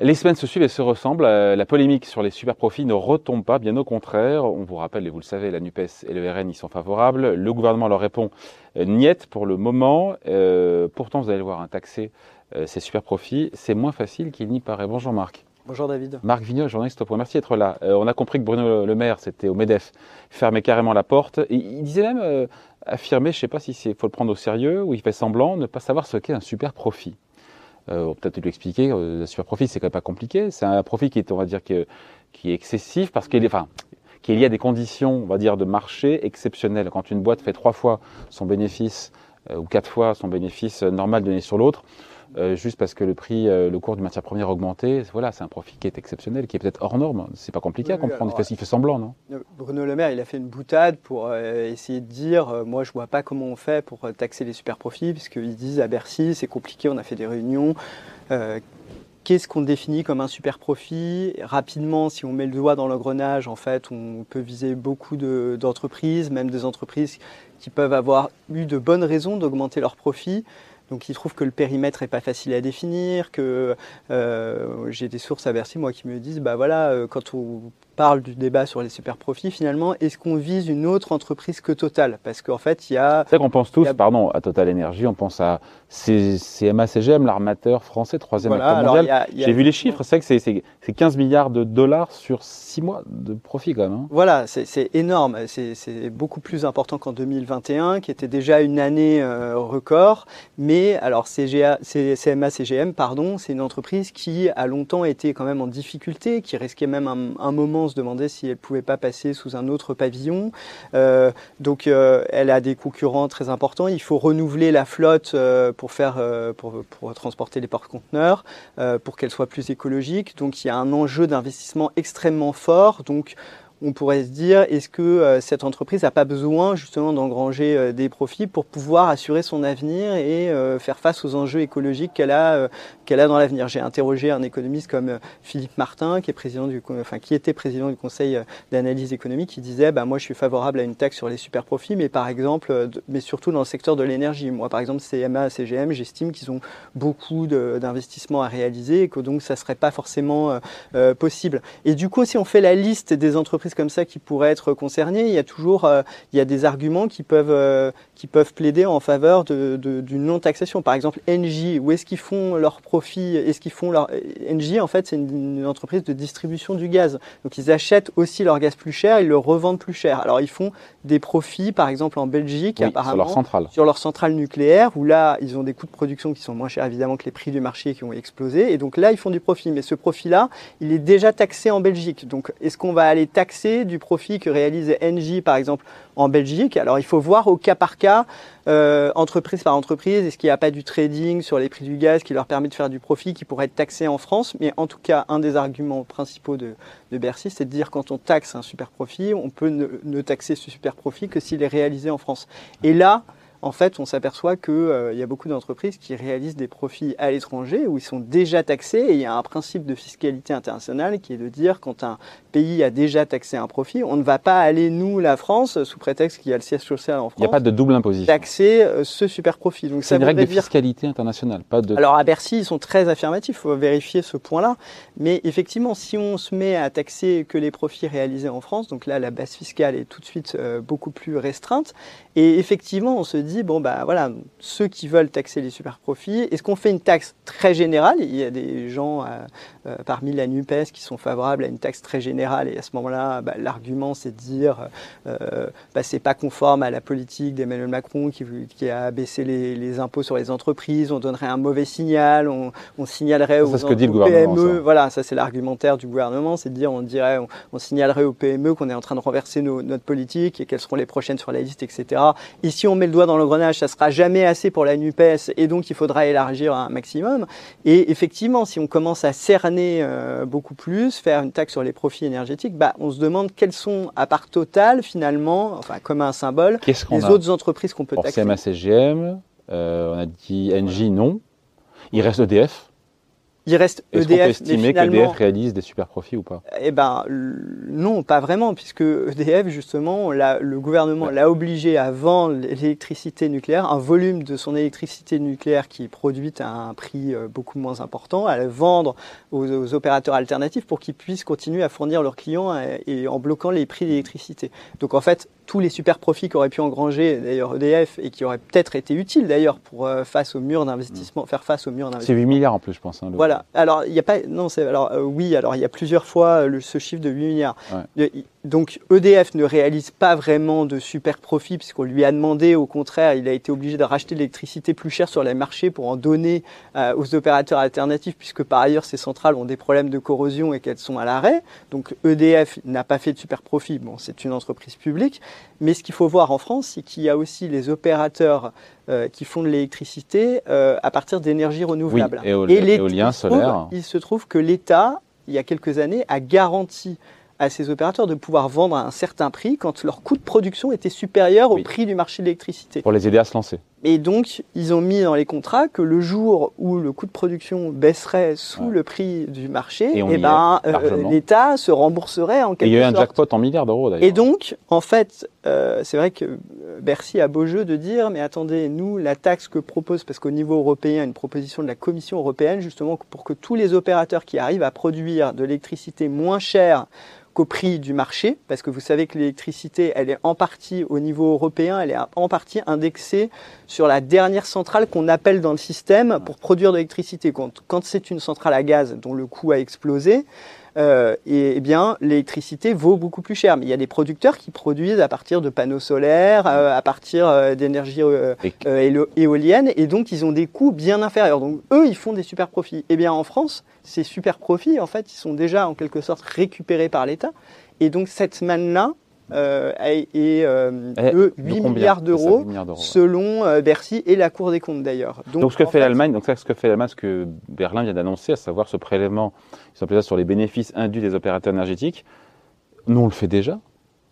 Les semaines se suivent et se ressemblent. Euh, la polémique sur les super profits ne retombe pas, bien au contraire. On vous rappelle, et vous le savez, la NUPES et le RN y sont favorables. Le gouvernement leur répond euh, niette pour le moment. Euh, pourtant, vous allez voir, un taxer ces super profits, c'est moins facile qu'il n'y paraît. Bonjour Marc. Bonjour David. Marc Vignol, journaliste au point. Merci d'être là. on a compris que Bruno Le Maire, c'était au MEDEF, fermait carrément la porte. il disait même, affirmer, je ne sais pas si il faut le prendre au sérieux ou il fait semblant, ne pas savoir ce qu'est un super profit. Euh, peut-être lui expliquer, euh, le super profit, c'est quand même pas compliqué. C'est un profit qui est, on va dire, qui est excessif parce qu'il est, enfin, qu'il y a des conditions, on va dire, de marché exceptionnelles. Quand une boîte fait trois fois son bénéfice euh, ou quatre fois son bénéfice normal donné sur l'autre, euh, juste parce que le prix, euh, le cours du matière première a augmenté. Voilà, c'est un profit qui est exceptionnel, qui est peut-être hors norme. C'est pas compliqué à comprendre. il, fait, semblant, non Bruno Le Maire, il a fait une boutade pour euh, essayer de dire moi, je vois pas comment on fait pour taxer les super profits, puisqu'ils disent à Bercy, c'est compliqué, on a fait des réunions. Qu'est-ce qu'on définit comme un super profit? Rapidement, si on met le doigt dans l'engrenage, en fait, on peut viser beaucoup d'entreprises, même des entreprises qui peuvent avoir eu de bonnes raisons d'augmenter leurs profits. Donc il trouve que le périmètre est pas facile à définir, que euh, j'ai des sources à Bercy moi qui me disent bah voilà euh, quand on parle du débat sur les super profits, finalement, est-ce qu'on vise une autre entreprise que Total? Parce qu'en fait, il y a. C'est qu'on pense tous, pardon, à Total Energy, on pense à CMA CGM, l'armateur français, troisième acteur mondial. J'ai vu les chiffres, c'est que c'est 15 milliards de dollars sur 6 mois de profit quand même. Hein. Voilà, c'est énorme. C'est beaucoup plus important qu'en 2021, qui était déjà une année euh, record. Mais alors, CGA, CMA CGM, pardon, c'est une entreprise qui a longtemps été quand même en difficulté, qui risquait même un, un moment se demandait si elle ne pouvait pas passer sous un autre pavillon. Euh, donc euh, elle a des concurrents très importants. Il faut renouveler la flotte euh, pour, faire, pour, pour, transporter les porte-conteneurs, pour qu'elle soit plus écologique. Donc il y a un enjeu d'investissement extrêmement fort. Donc on pourrait se dire, est-ce que euh, cette entreprise n'a pas besoin justement d'engranger euh, des profits pour pouvoir assurer son avenir et euh, faire face aux enjeux écologiques qu'elle a, qu'elle a dans l'avenir? J'ai interrogé un économiste comme Philippe Martin, qui, était président du Conseil d'analyse économique, qui disait, bah, moi je suis favorable à une taxe sur les super profits, mais par exemple, mais surtout dans le secteur de l'énergie. Moi par exemple, CMA, CGM, j'estime qu'ils ont beaucoup d'investissements à réaliser et que donc ça ne serait pas forcément possible. Et du coup, si on fait la liste des entreprises comme ça qui pourraient être concernés, il y a toujours euh, il y a des arguments qui peuvent, euh, qui peuvent plaider en faveur d'une de, non-taxation. Par exemple, Engie, où est-ce qu'ils font leur profit Est-ce qu'ils font leur Engie En fait, c'est une, entreprise de distribution du gaz. Donc, ils achètent aussi leur gaz plus cher, ils le revendent plus cher. Alors, ils font des profits, par exemple en Belgique, apparemment sur leur centrale, sur leur centrale nucléaire, où là, ils ont des coûts de production qui sont moins chers évidemment que les prix du marché qui ont explosé. Et donc là, ils font du profit. Mais ce profit-là, il est déjà taxé en Belgique. Donc, est-ce qu'on va aller taxer du profit que réalise Engie, par exemple, en Belgique. Alors, il faut voir au cas par cas, euh, entreprise par entreprise, est-ce qu'il n'y a pas du trading sur les prix du gaz qui leur permet de faire du profit qui pourrait être taxé en France? Mais en tout cas, un des arguments principaux de, Bercy, c'est de dire quand on taxe un super profit, on peut ne taxer ce super profit que s'il est réalisé en France. Et là, en fait, on s'aperçoit qu'il euh, y a beaucoup d'entreprises qui réalisent des profits à l'étranger où ils sont déjà taxés et il y a un principe de fiscalité internationale qui est de dire quand un pays a déjà taxé un profit, on ne va pas aller, nous, la France, sous prétexte qu'il y a le siège social en France. Il n'y a pas de double imposition. Taxer euh, ce super profit. C'est une règle de fiscalité internationale, pas de. Alors à Bercy, ils sont très affirmatifs, il faut vérifier ce point-là. Mais effectivement, si on se met à taxer que les profits réalisés en France, donc là, la base fiscale est tout de suite euh, beaucoup plus restreinte. Et effectivement, on se dit bon, bah voilà, ceux qui veulent taxer les super profits, est-ce qu'on fait une taxe très générale? Il y a des gens euh, euh, parmi la NUPES qui sont favorables à une taxe très générale, et à ce moment-là, bah, l'argument c'est de dire euh, bah, c'est pas conforme à la politique d'Emmanuel Macron qui, qui, a baissé les, impôts sur les entreprises, on donnerait un mauvais signal, on, signalerait aux, ce que dit le PME, voilà, ça c'est l'argumentaire du gouvernement, c'est de dire on dirait, on, signalerait aux PME qu'on est en train de renverser notre politique et quelles seront les prochaines sur la liste, etc. Ici, on met le doigt dans le grenage, ça sera jamais assez pour la NUPES et donc il faudra élargir un maximum. Et effectivement, si on commence à cerner euh, beaucoup plus, faire une taxe sur les profits énergétiques, bah, on se demande quels sont, à part Total, finalement, enfin comme un symbole, les autres entreprises qu'on peut taxer. CMA CGM, euh, on a dit Engie, non. Il reste EDF. Il reste Est-ce EDF. qu'on peut mais estimer qu'EDF réalise des super profits ou pas? Eh ben non, pas vraiment, puisque EDF justement, la- le gouvernement Ouais. l'a obligé à vendre l'électricité nucléaire, un volume de son électricité nucléaire qui est produite à un prix euh, beaucoup moins important, à le vendre aux, aux opérateurs alternatifs pour qu'ils puissent continuer à fournir leurs clients euh, et en bloquant les prix d'électricité. Donc en fait, tous les super profits qu'aurait pu engranger d'ailleurs EDF et qui auraient peut-être été utiles d'ailleurs pour euh, face au mur d'investissement, faire face au mur d'investissement. C'est 8 milliards en plus, je pense. hein, Voilà. Alors, il n'y a pas. Non, c'est. Alors, euh, oui, alors, il y a plusieurs fois euh, le- ce chiffre de 8 milliards. Ouais. Donc, EDF ne réalise pas vraiment de super profit, puisqu'on lui a demandé, au contraire, il a été obligé de racheter de l'électricité plus chère sur les marchés pour en donner euh, aux opérateurs alternatifs, puisque par ailleurs, ces centrales ont des problèmes de corrosion et qu'elles sont à l'arrêt. Donc, EDF n'a pas fait de super profit. Bon, c'est une entreprise publique. Mais ce qu'il faut voir en France, c'est qu'il y a aussi les opérateurs euh, qui font de l'électricité euh, à partir d'énergies Oui, renouvelables. éol- Et éolien, il se trouve- solaire. Il se trouve que l'État, il y a quelques années, a garanti à ces opérateurs de pouvoir vendre à un certain prix quand leur coût de production était supérieur au Oui. prix du marché de l'électricité. Pour les aider à se lancer. Et donc, ils ont mis dans les contrats que le jour où le coût de production baisserait sous Ouais. le prix du marché, Et eh ben, euh, l'État se rembourserait en Et quelque il y a eu un sorte. jackpot en milliards d'euros d'ailleurs. Et donc, en fait, euh, c'est vrai que Bercy a beau jeu de dire, mais attendez, nous, la taxe que propose, parce qu'au niveau européen, une proposition de la Commission européenne, justement, pour que tous les opérateurs qui arrivent à produire de l'électricité moins chère qu'au prix du marché, parce que vous savez que l'électricité, elle est en partie au niveau européen, elle est en partie indexée sur la dernière centrale qu'on appelle dans le système pour produire de l'électricité. Quand, quand c'est une centrale à gaz dont le coût a explosé, euh, et, eh bien l'électricité vaut beaucoup plus cher. Mais il y a des producteurs qui produisent à partir de panneaux solaires, euh, à partir euh, d'énergie euh, Et- éolienne, et donc ils ont des coûts bien inférieurs. Donc eux, ils font des super profits. Eh bien en France, ces super profits, en fait, ils sont déjà en quelque sorte récupérés par l'État. Et donc cette manne-là euh, euh, Eh, de de 8 combien milliards d'euros 8 milliards d'euros, ouais. selon euh, Bercy et la Cour des comptes d'ailleurs. Donc, ce que fait l'Allemagne, donc ça, ce que fait l'Allemagne, ce que Berlin vient d'annoncer, à savoir ce prélèvement, ils appellent ça sur les bénéfices induits des opérateurs énergétiques, nous on le fait déjà,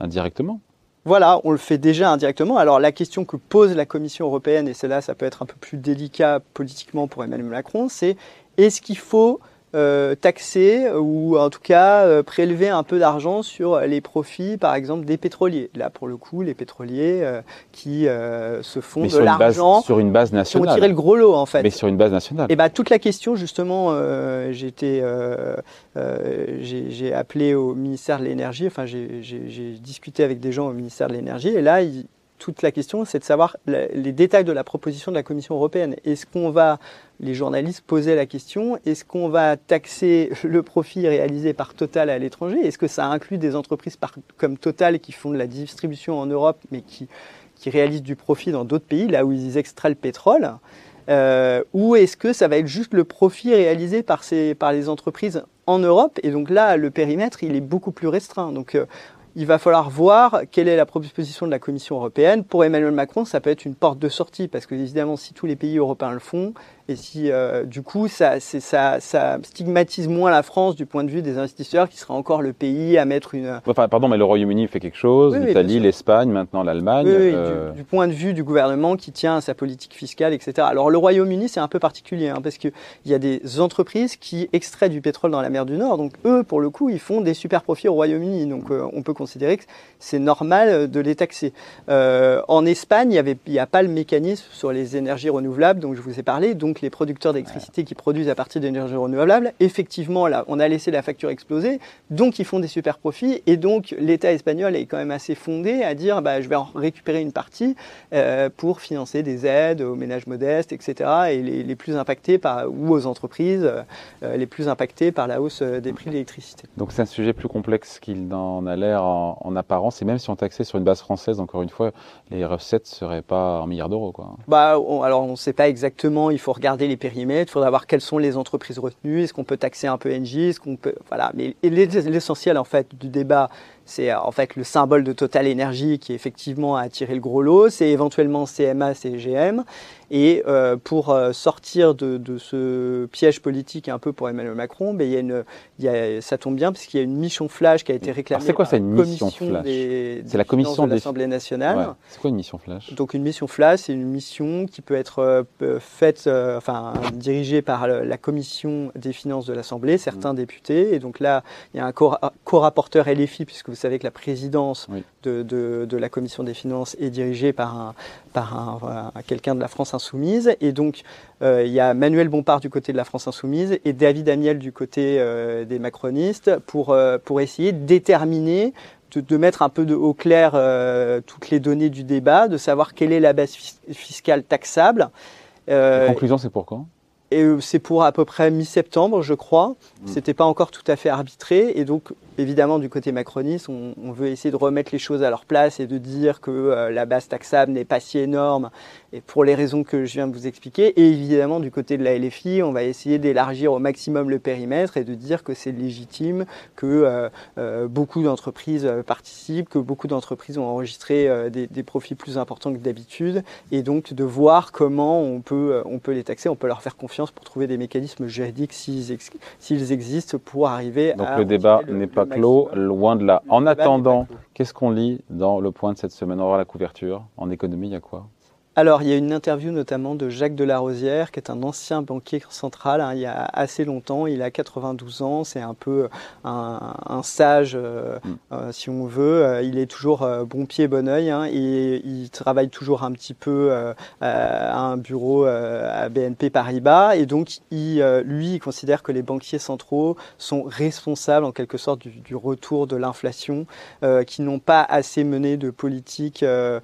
indirectement. Voilà, on le fait déjà indirectement. Alors la question que pose la Commission européenne, et c'est là ça peut être un peu plus délicat politiquement pour Emmanuel Macron, c'est est-ce qu'il faut euh, taxer ou en tout cas euh, prélever un peu d'argent sur les profits, par exemple, des pétroliers. Là, pour le coup, les pétroliers euh, qui se font Mais de l'argent, sur une base qui ont nationale. tiré le gros lot en fait. Mais sur une base nationale. Et ben toute la question justement, j'ai appelé au ministère de l'énergie, enfin j'ai- discuté avec des gens au ministère de l'énergie, et là il- toute la question c'est de savoir les détails de la proposition de la Commission européenne. Est-ce qu'on va, les journalistes posaient la question, est-ce qu'on va taxer le profit réalisé par Total à l'étranger? Est-ce que ça inclut des entreprises comme Total qui font de la distribution en Europe mais qui qui réalisent du profit dans d'autres pays, là où ils extraient le pétrole? Euh, ou est-ce que ça va être juste le profit réalisé par, ces, par les entreprises en Europe? Et donc là, le périmètre, il est beaucoup plus restreint. Donc euh, il va falloir voir quelle est la proposition de la Commission européenne. Pour Emmanuel Macron, ça peut être une porte de sortie, parce que évidemment, si tous les pays européens le font, et si euh, du coup, ça, c'est- ça, ça stigmatise moins la France du point de vue des investisseurs, qui sera encore le pays à mettre une... Enfin, pardon, mais le Royaume-Uni fait quelque chose, Oui, l'Italie, l'Espagne, maintenant l'Allemagne. Oui, oui, euh, du, du point de vue du gouvernement qui tient à sa politique fiscale, etc. Alors le Royaume-Uni, c'est un peu particulier, hein, parce qu'il y a des entreprises qui extraient du pétrole dans la mer du Nord. Donc eux, pour le coup, ils font des super profits au Royaume-Uni. Donc euh, on peut considérer que c'est normal de les taxer. En Espagne, il n'y a pas le mécanisme sur les énergies renouvelables dont je vous ai parlé. Donc les producteurs d'électricité qui produisent à partir d'énergies renouvelables, effectivement, là, on a laissé la facture exploser. Donc ils font des super profits. Et donc l'État espagnol est quand même assez fondé à dire bah, je vais en récupérer une partie euh, pour financer des aides aux ménages modestes, etc. Et les, les plus impactés par, ou aux entreprises euh, les plus impactées par la hausse euh, des prix de l'électricité. Donc c'est un sujet plus complexe qu'il n'en a l'air en, en apparence. Et même si on taxait sur une base française, encore une fois, les recettes ne seraient pas en milliards d'euros. quoi. Bah, on- alors on ne sait pas exactement, il faut regarder les périmètres, il faudra voir quelles sont les entreprises retenues, est-ce qu'on peut taxer un peu Engie, est-ce qu'on peut... Voilà, mais l'essentiel en fait du débat, c'est en fait le symbole de Total Energy qui effectivement a attiré le gros lot. C'est éventuellement CMA, CGM. Et euh, pour euh, sortir de, de, ce piège politique un peu pour Emmanuel Macron, ben, il y a une, il y a, ça tombe bien parce qu'il y a une mission flash qui a été réclamée. C'est quoi ça, une mission flash C'est la commission de l'Assemblée nationale. Ouais. C'est quoi une mission flash? Donc une mission flash, c'est une mission qui peut être euh, faite, euh, enfin dirigée par la commission des finances de l'Assemblée, certains mmh. députés. Et donc là, il y a un co-rapporteur LFI, puisque vous savez que la présidence oui. de, de, de, la commission des finances est dirigée par un, par un, quelqu'un de la France insoumise. Et donc, euh, il y a Manuel Bompard du côté de la France insoumise et David Amiel du côté euh, des macronistes pour, euh, pour essayer de déterminer de, de, mettre un peu de, au clair euh, toutes les données du débat, de savoir quelle est la base fiscale taxable. Euh, la conclusion, c'est pour quand et c'est pour à peu près mi-septembre, je crois. Mmh. C'était pas encore tout à fait arbitré. Et donc, évidemment, du côté macroniste, on, on, veut essayer de remettre les choses à leur place et de dire que euh, la base taxable n'est pas si énorme, et pour les raisons que je viens de vous expliquer. Et évidemment, du côté de la LFI, on va essayer d'élargir au maximum le périmètre et de dire que c'est légitime, que euh, euh, beaucoup d'entreprises participent, que beaucoup d'entreprises ont enregistré euh, des, des, profits plus importants que d'habitude, et donc de voir comment on peut, on peut les taxer, on peut leur faire confiance pour trouver des mécanismes juridiques s'ils ex existent pour arriver donc à... Donc le débat n'est pas clos, loin de là. En attendant, qu'est-ce qu'on lit dans le point de cette semaine? On va la couverture. En économie, il y a quoi? Alors, il y a une interview notamment de Jacques Delarosière, qui est un ancien banquier central, hein, il y a assez longtemps, il a 92 ans, c'est un peu un, un sage, euh, mm. euh, si on veut. Euh, il est toujours euh, bon pied, bon oeil, hein, et il travaille toujours un petit peu euh, à un bureau à BNP Paribas, et donc il, lui, il considère que les banquiers centraux sont responsables en quelque sorte du, du retour de l'inflation, qui n'ont pas assez mené de politique un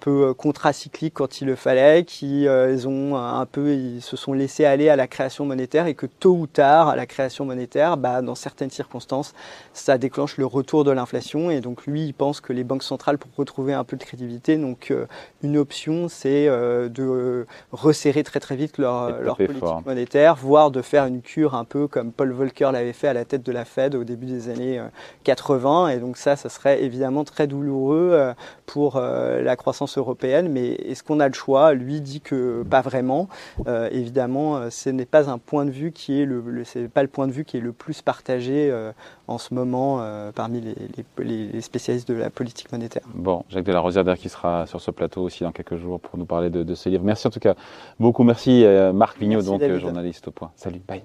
peu contracycliques quand il le fallait, qui euh, ils ont un peu, ils se sont laissés aller à la création monétaire et que tôt ou tard, à la création monétaire, bah, dans certaines circonstances, ça déclenche le retour de l'inflation. Et donc lui, il pense que les banques centrales, pour retrouver un peu de crédibilité, donc euh, une option, c'est euh, de resserrer très très vite leur, leur politique fort. monétaire, voire de faire une cure un peu comme Paul Volcker l'avait fait à la tête de la Fed au début des années 80. Et donc ça, ça serait évidemment très douloureux pour la croissance européenne européenne, mais est-ce qu'on a le choix? Lui dit que pas vraiment. Euh, évidemment, euh, ce n'est pas un point de vue qui est le, le c'est pas le point de vue qui est le plus partagé euh, en ce moment euh, parmi les, les, les, spécialistes de la politique monétaire. Bon, Jacques de la Rosière qui sera sur ce plateau aussi dans quelques jours pour nous parler de, de ce livre. Merci en tout cas beaucoup. Merci Marc Vignot, donc David. journaliste au point. Salut, bye.